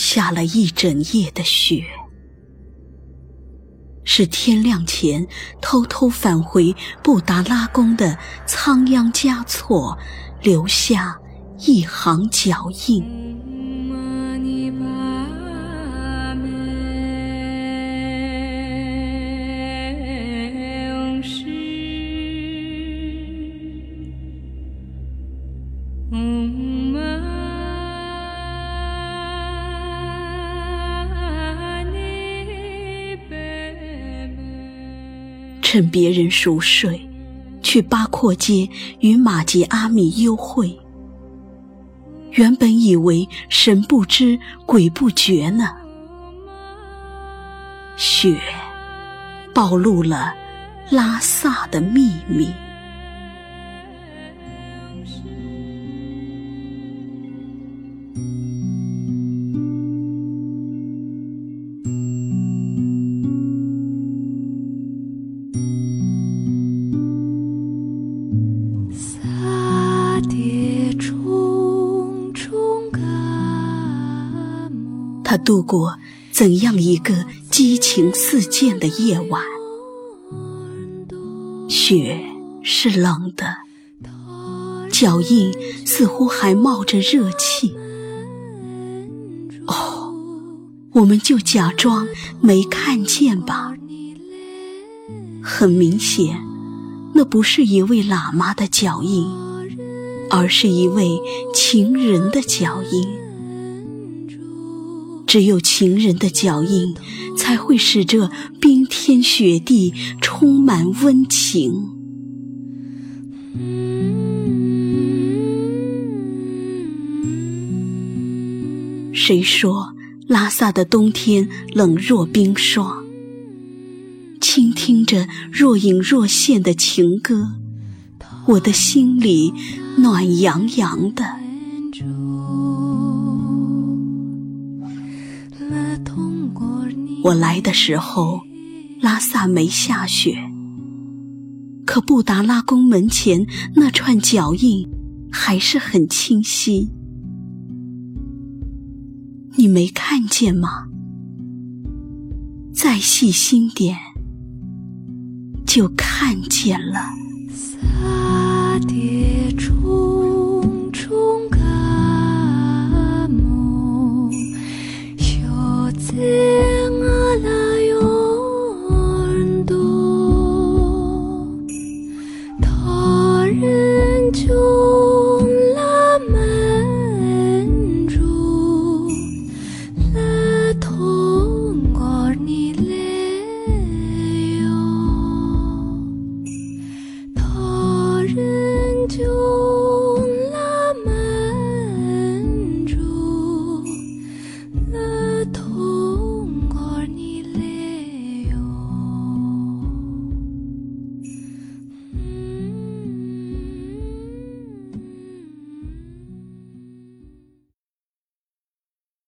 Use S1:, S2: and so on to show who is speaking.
S1: 下了一整夜的雪，是天亮前偷偷返回布达拉宫的仓央嘉措留下一行脚印。趁别人熟睡，去八廓街与马吉阿米幽会。原本以为神不知鬼不觉呢，雪暴露了拉萨的秘密。他度过怎样一个激情四溅的夜晚？雪是冷的，脚印似乎还冒着热气。哦，我们就假装没看见吧。很明显，那不是一位喇嘛的脚印，而是一位情人的脚印。只有情人的脚印，才会使这冰天雪地充满温情。谁说拉萨的冬天冷若冰霜？倾听着若隐若现的情歌，我的心里暖洋洋的。我来的时候，拉萨没下雪，可布达拉宫门前那串脚印还是很清晰。你没看见吗？再细心点，就看见了。
S2: 沙叠重重。